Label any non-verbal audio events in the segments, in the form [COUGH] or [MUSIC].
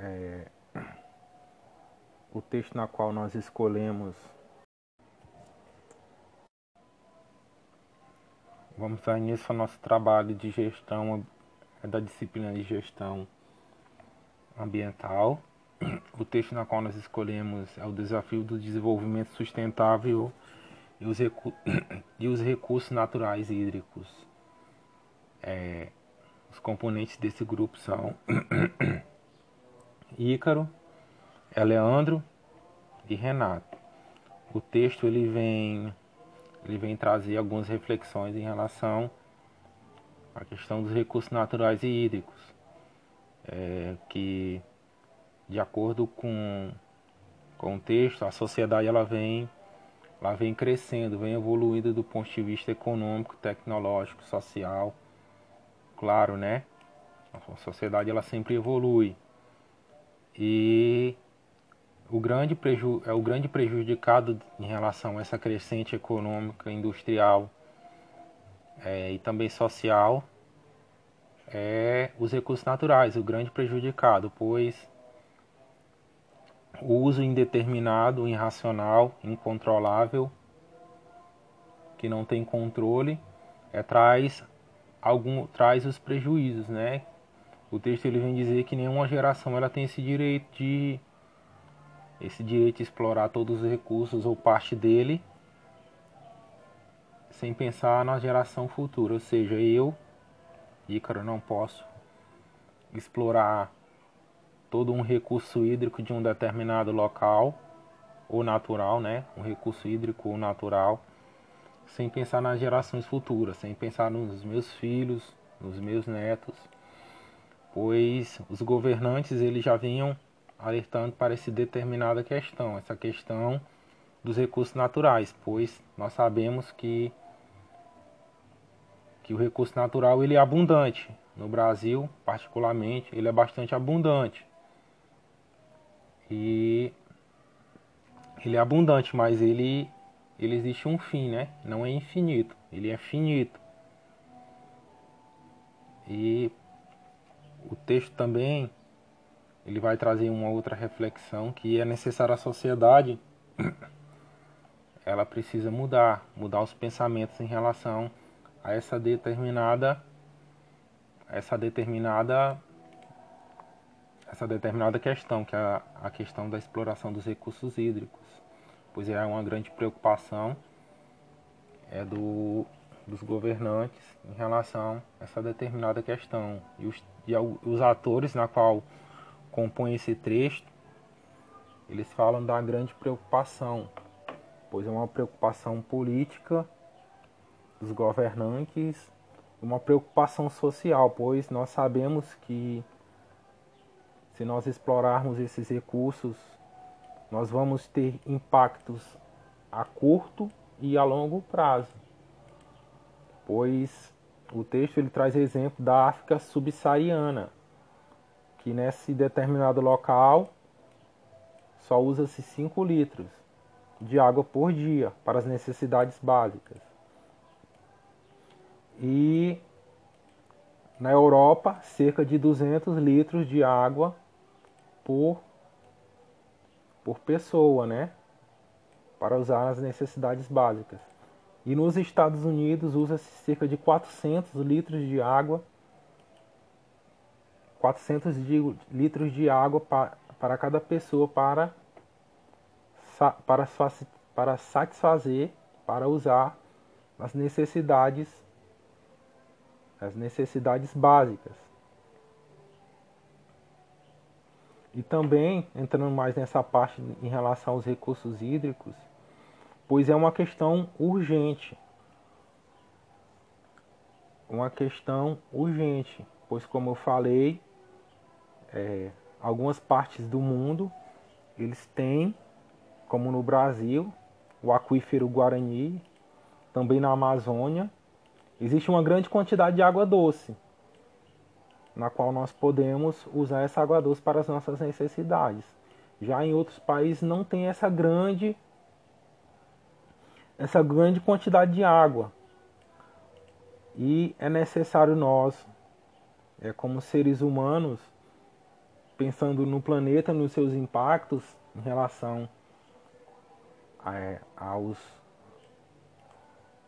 É, o texto na qual nós escolhemos. Vamos dar início ao nosso trabalho de gestão é da disciplina de gestão ambiental. O texto na qual nós escolhemos é o desafio do desenvolvimento sustentável e os, recu [COUGHS] e os recursos naturais hídricos. É, os componentes desse grupo são Ícaro, é Leandro e Renato. O texto ele vem, ele vem trazer algumas reflexões em relação à questão dos recursos naturais e hídricos, é, que de acordo com, com o texto, a sociedade ela vem, ela vem crescendo, vem evoluindo do ponto de vista econômico, tecnológico, social, claro, né? A sociedade ela sempre evolui e o grande preju é o grande prejudicado em relação a essa crescente econômica, industrial é, e também social é os recursos naturais, o grande prejudicado, pois o uso indeterminado, irracional, incontrolável, que não tem controle, é, traz algum traz os prejuízos, né? O texto ele vem dizer que nenhuma geração ela tem esse direito de esse direito de explorar todos os recursos ou parte dele sem pensar na geração futura, ou seja, eu, Ícaro, não posso explorar todo um recurso hídrico de um determinado local ou natural, né? Um recurso hídrico ou natural, sem pensar nas gerações futuras, sem pensar nos meus filhos, nos meus netos, pois os governantes eles já vinham alertando para essa determinada questão, essa questão dos recursos naturais, pois nós sabemos que que o recurso natural ele é abundante no Brasil, particularmente, ele é bastante abundante. E ele é abundante, mas ele ele existe um fim, né? Não é infinito, ele é finito. E o texto também ele vai trazer uma outra reflexão que é necessária a sociedade. Ela precisa mudar, mudar os pensamentos em relação a essa determinada essa determinada essa determinada questão, que é a, questão da exploração dos recursos hídricos, pois é uma grande preocupação é do dos governantes em relação a essa determinada questão. E os, e os atores na qual compõem esse trecho eles falam da grande preocupação pois é uma preocupação política dos governantes uma preocupação social pois nós sabemos que se nós explorarmos esses recursos nós vamos ter impactos a curto e a longo prazo pois o texto ele traz exemplo da África subsaariana, que nesse determinado local só usa-se 5 litros de água por dia para as necessidades básicas. E na Europa, cerca de 200 litros de água por, por pessoa, né? Para usar nas necessidades básicas. E nos Estados Unidos usa-se cerca de 400 litros de água 400 de, litros de água para, para cada pessoa para, para, para satisfazer, para usar as necessidades as necessidades básicas. E também, entrando mais nessa parte em relação aos recursos hídricos, pois é uma questão urgente. Uma questão urgente, pois como eu falei, é, algumas partes do mundo eles têm, como no Brasil, o aquífero Guarani, também na Amazônia, existe uma grande quantidade de água doce, na qual nós podemos usar essa água doce para as nossas necessidades. Já em outros países não tem essa grande essa grande quantidade de água. E é necessário nós, é, como seres humanos, pensando no planeta, nos seus impactos em relação a, aos,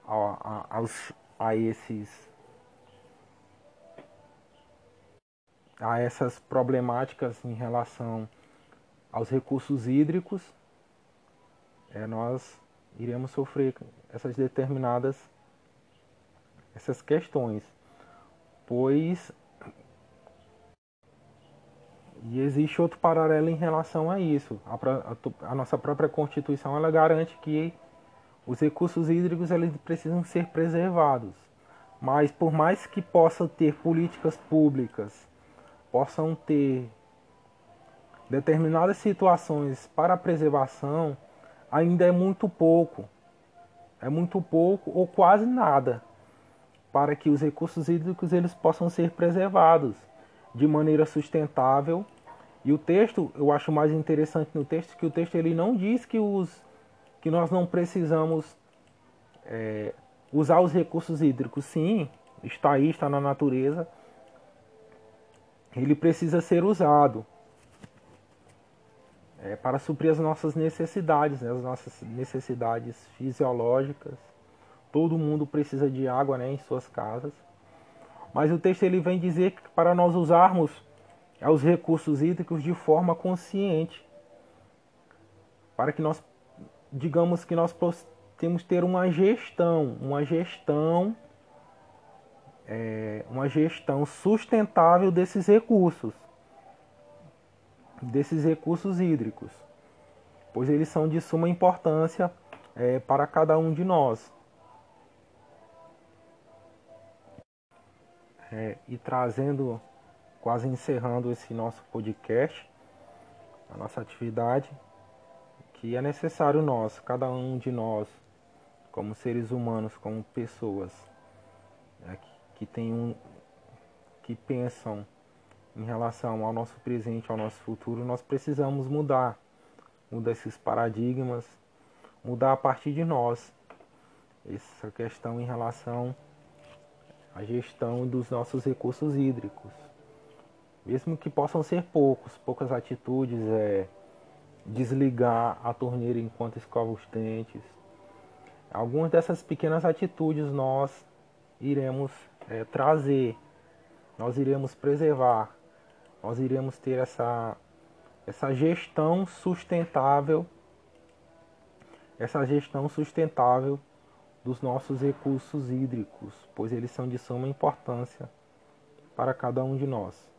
a, a, aos a esses a essas problemáticas em relação aos recursos hídricos, é, nós iremos sofrer essas determinadas essas questões, pois e existe outro paralelo em relação a isso. A, a, nossa própria Constituição ela garante que os recursos hídricos eles precisam ser preservados. Mas por mais que possa ter políticas públicas, possam ter determinadas situações para a preservação, ainda é muito pouco. É muito pouco ou quase nada para que os recursos hídricos eles possam ser preservados de maneira sustentável. E o texto, eu acho mais interessante no texto que o texto ele não diz que os que nós não precisamos é, usar os recursos hídricos. Sim, está aí, está na natureza. Ele precisa ser usado é, para suprir as nossas necessidades, né, as nossas necessidades fisiológicas. Todo mundo precisa de água né, em suas casas. Mas o texto ele vem dizer que para nós usarmos os recursos hídricos de forma consciente, para que nós, digamos que nós temos ter uma gestão, uma gestão, é, uma gestão sustentável desses recursos, desses recursos hídricos, pois eles são de suma importância é, para cada um de nós. é, e trazendo, quase encerrando esse nosso podcast, a nossa atividade, que é necessário nós, cada um de nós, como seres humanos, como pessoas, é, que, que tem um, que pensam em relação ao nosso presente, ao nosso futuro, nós precisamos mudar, mudar esses paradigmas, mudar a partir de nós essa questão em relação a gestão dos nossos recursos hídricos. Mesmo que possam ser poucos, poucas atitudes, é desligar a torneira enquanto escova os dentes. Algumas dessas pequenas atitudes nós iremos é, trazer, nós iremos preservar, nós iremos ter essa, essa gestão sustentável, essa gestão sustentável dos nossos recursos hídricos, pois eles são de suma importância para cada um de nós.